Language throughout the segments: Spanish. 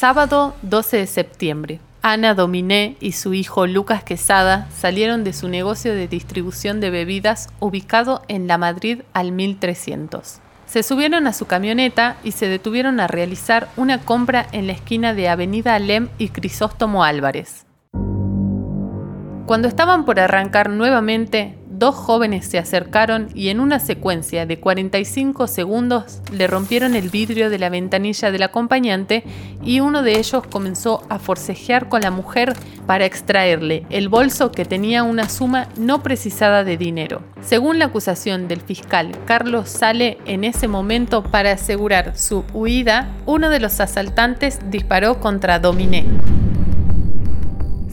Sábado 12 de septiembre. Ana Dominé y su hijo Lucas Quesada salieron de su negocio de distribución de bebidas ubicado en la Madrid al 1300. Se subieron a su camioneta y se detuvieron a realizar una compra en la esquina de Avenida Alem y Crisóstomo Álvarez. Cuando estaban por arrancar nuevamente, dos jóvenes se acercaron y en una secuencia de 45 segundos le rompieron el vidrio de la ventanilla del acompañante y uno de ellos comenzó a forcejear con la mujer para extraerle el bolso que tenía una suma no precisada de dinero. Según la acusación del fiscal Carlos Sale, en ese momento para asegurar su huida, uno de los asaltantes disparó contra Dominé.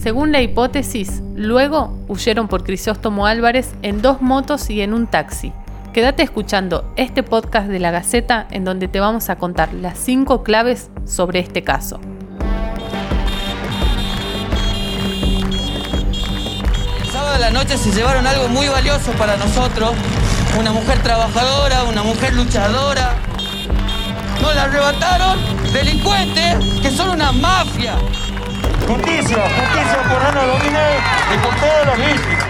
Según la hipótesis, luego huyeron por Crisóstomo Álvarez en dos motos y en un taxi. Quédate escuchando este podcast de la Gaceta en donde te vamos a contar las cinco claves sobre este caso. El sábado de la noche se llevaron algo muy valioso para nosotros. Una mujer trabajadora, una mujer luchadora. Nos la arrebataron delincuentes que son una mafia. Justicia, justicia por Ana Domínguez y por todas las víctimas.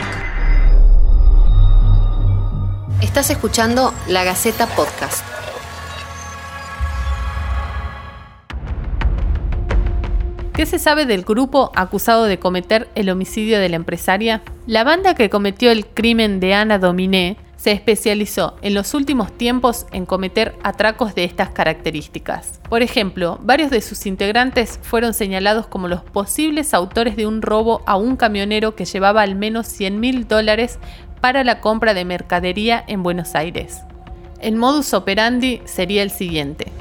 Estás escuchando La Gaceta Podcast. ¿Qué se sabe del grupo acusado de cometer el homicidio de la empresaria? La banda que cometió el crimen de Ana Dominé se especializó en los últimos tiempos en cometer atracos de estas características. Por ejemplo, varios de sus integrantes fueron señalados como los posibles autores de un robo a un camionero que llevaba al menos 100 mil dólares para la compra de mercadería en Buenos Aires. El modus operandi sería el siguiente.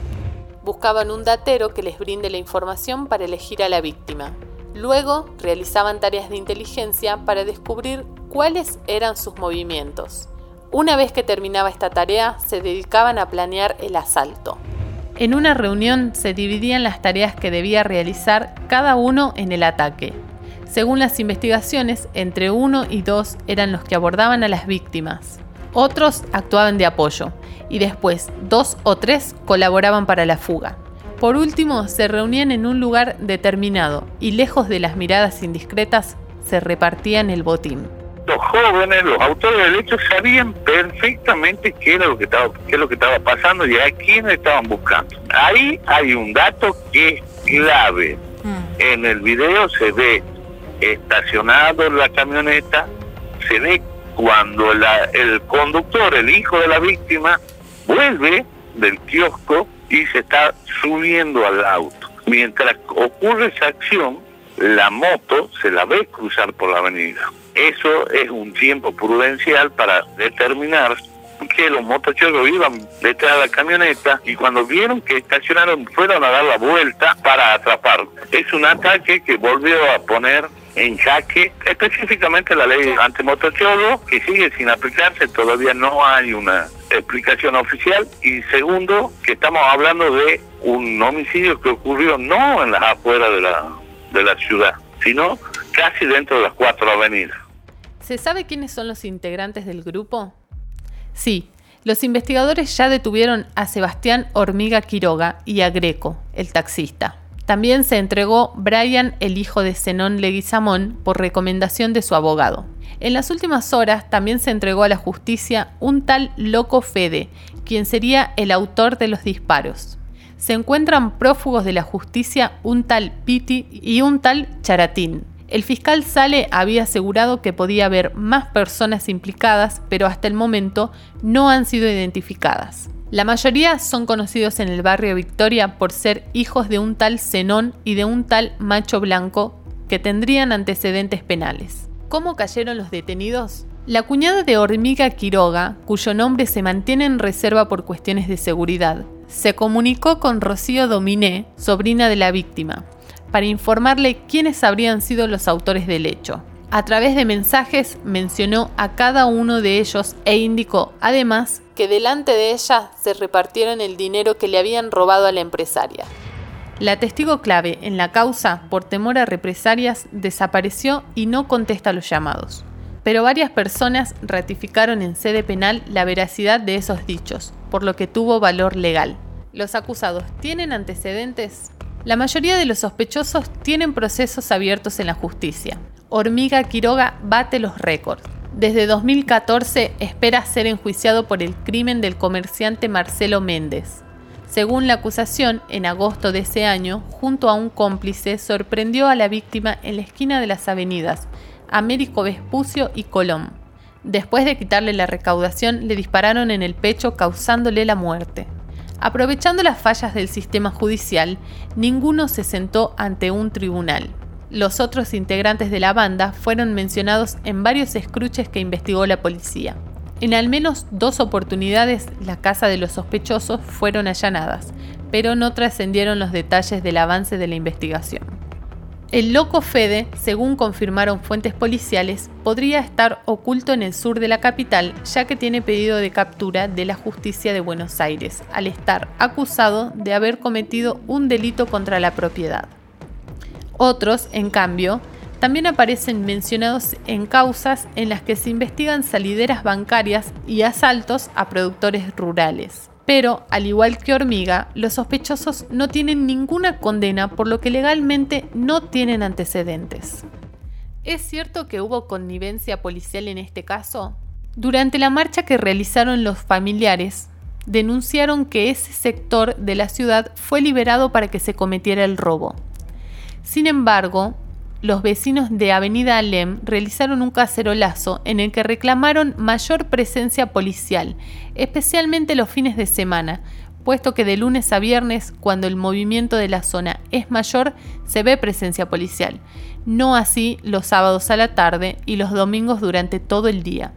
Buscaban un datero que les brinde la información para elegir a la víctima. Luego realizaban tareas de inteligencia para descubrir cuáles eran sus movimientos. Una vez que terminaba esta tarea, se dedicaban a planear el asalto. En una reunión se dividían las tareas que debía realizar cada uno en el ataque. Según las investigaciones, entre uno y dos eran los que abordaban a las víctimas. Otros actuaban de apoyo y después dos o tres colaboraban para la fuga. Por último, se reunían en un lugar determinado y lejos de las miradas indiscretas se repartían el botín los jóvenes, los autores del hecho sabían perfectamente qué era lo que estaba, qué es lo que estaba pasando y a quién estaban buscando. Ahí hay un dato que es clave. Mm. En el video se ve estacionado la camioneta, se ve cuando el conductor, el hijo de la víctima, vuelve del kiosco y se está subiendo al auto. Mientras ocurre esa acción, la moto se la ve cruzar por la avenida. Eso es un tiempo prudencial para determinar que los motochorros iban detrás de la camioneta y cuando vieron que estacionaron fueron a dar la vuelta para atraparlo. Es un ataque que volvió a poner en jaque específicamente la ley antimotochorro que sigue sin aplicarse, todavía no hay una explicación oficial y segundo que estamos hablando de un homicidio que ocurrió no en las afueras de la, de la ciudad, sino casi dentro de las cuatro avenidas. ¿Se sabe quiénes son los integrantes del grupo? Sí, los investigadores ya detuvieron a Sebastián Hormiga Quiroga y a Greco, el taxista. También se entregó Brian, el hijo de Zenón Leguizamón, por recomendación de su abogado. En las últimas horas también se entregó a la justicia un tal Loco Fede, quien sería el autor de los disparos. Se encuentran prófugos de la justicia un tal Piti y un tal Charatín, el fiscal Sale había asegurado que podía haber más personas implicadas, pero hasta el momento no han sido identificadas. La mayoría son conocidos en el barrio Victoria por ser hijos de un tal Zenón y de un tal Macho Blanco que tendrían antecedentes penales. ¿Cómo cayeron los detenidos? La cuñada de Hormiga Quiroga, cuyo nombre se mantiene en reserva por cuestiones de seguridad, se comunicó con Rocío Dominé, sobrina de la víctima, para informarle quiénes habrían sido los autores del hecho. A través de mensajes mencionó a cada uno de ellos e indicó, además, que delante de ella se repartieron el dinero que le habían robado a la empresaria. La testigo clave en la causa, por temor a represalias, desapareció y no contesta los llamados. Pero varias personas ratificaron en sede penal la veracidad de esos dichos, por lo que tuvo valor legal. ¿Los acusados tienen antecedentes? La mayoría de los sospechosos tienen procesos abiertos en la justicia. Hormiga Quiroga bate los récords. Desde 2014 espera ser enjuiciado por el crimen del comerciante Marcelo Méndez. Según la acusación, en agosto de ese año, junto a un cómplice, sorprendió a la víctima en la esquina de las avenidas Américo Vespucio y Colón. Después de quitarle la recaudación, le dispararon en el pecho causándole la muerte. Aprovechando las fallas del sistema judicial, ninguno se sentó ante un tribunal. Los otros integrantes de la banda fueron mencionados en varios escruches que investigó la policía. En al menos dos oportunidades la casa de los sospechosos fueron allanadas, pero no trascendieron los detalles del avance de la investigación. El loco Fede, según confirmaron fuentes policiales, podría estar oculto en el sur de la capital, ya que tiene pedido de captura de la justicia de Buenos Aires, al estar acusado de haber cometido un delito contra la propiedad. Otros, en cambio, también aparecen mencionados en causas en las que se investigan salideras bancarias y asaltos a productores rurales. Pero, al igual que Hormiga, los sospechosos no tienen ninguna condena por lo que legalmente no tienen antecedentes. ¿Es cierto que hubo connivencia policial en este caso? Durante la marcha que realizaron los familiares, denunciaron que ese sector de la ciudad fue liberado para que se cometiera el robo. Sin embargo, los vecinos de Avenida Alem realizaron un cacerolazo en el que reclamaron mayor presencia policial, especialmente los fines de semana, puesto que de lunes a viernes, cuando el movimiento de la zona es mayor, se ve presencia policial, no así los sábados a la tarde y los domingos durante todo el día.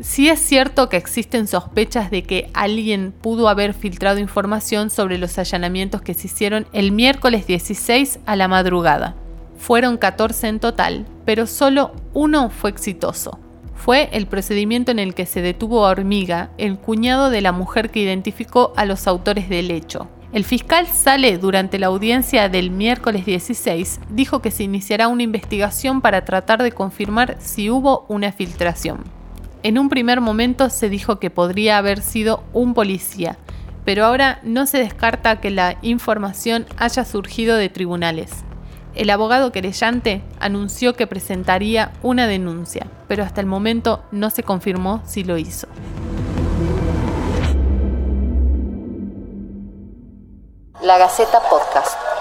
Si es cierto que existen sospechas de que alguien pudo haber filtrado información sobre los allanamientos que se hicieron el miércoles 16 a la madrugada. Fueron 14 en total, pero solo uno fue exitoso. Fue el procedimiento en el que se detuvo a Hormiga, el cuñado de la mujer que identificó a los autores del hecho. El fiscal Sale, durante la audiencia del miércoles 16, dijo que se iniciará una investigación para tratar de confirmar si hubo una filtración. En un primer momento se dijo que podría haber sido un policía, pero ahora no se descarta que la información haya surgido de tribunales. El abogado querellante anunció que presentaría una denuncia, pero hasta el momento no se confirmó si lo hizo. La Gaceta Podcast.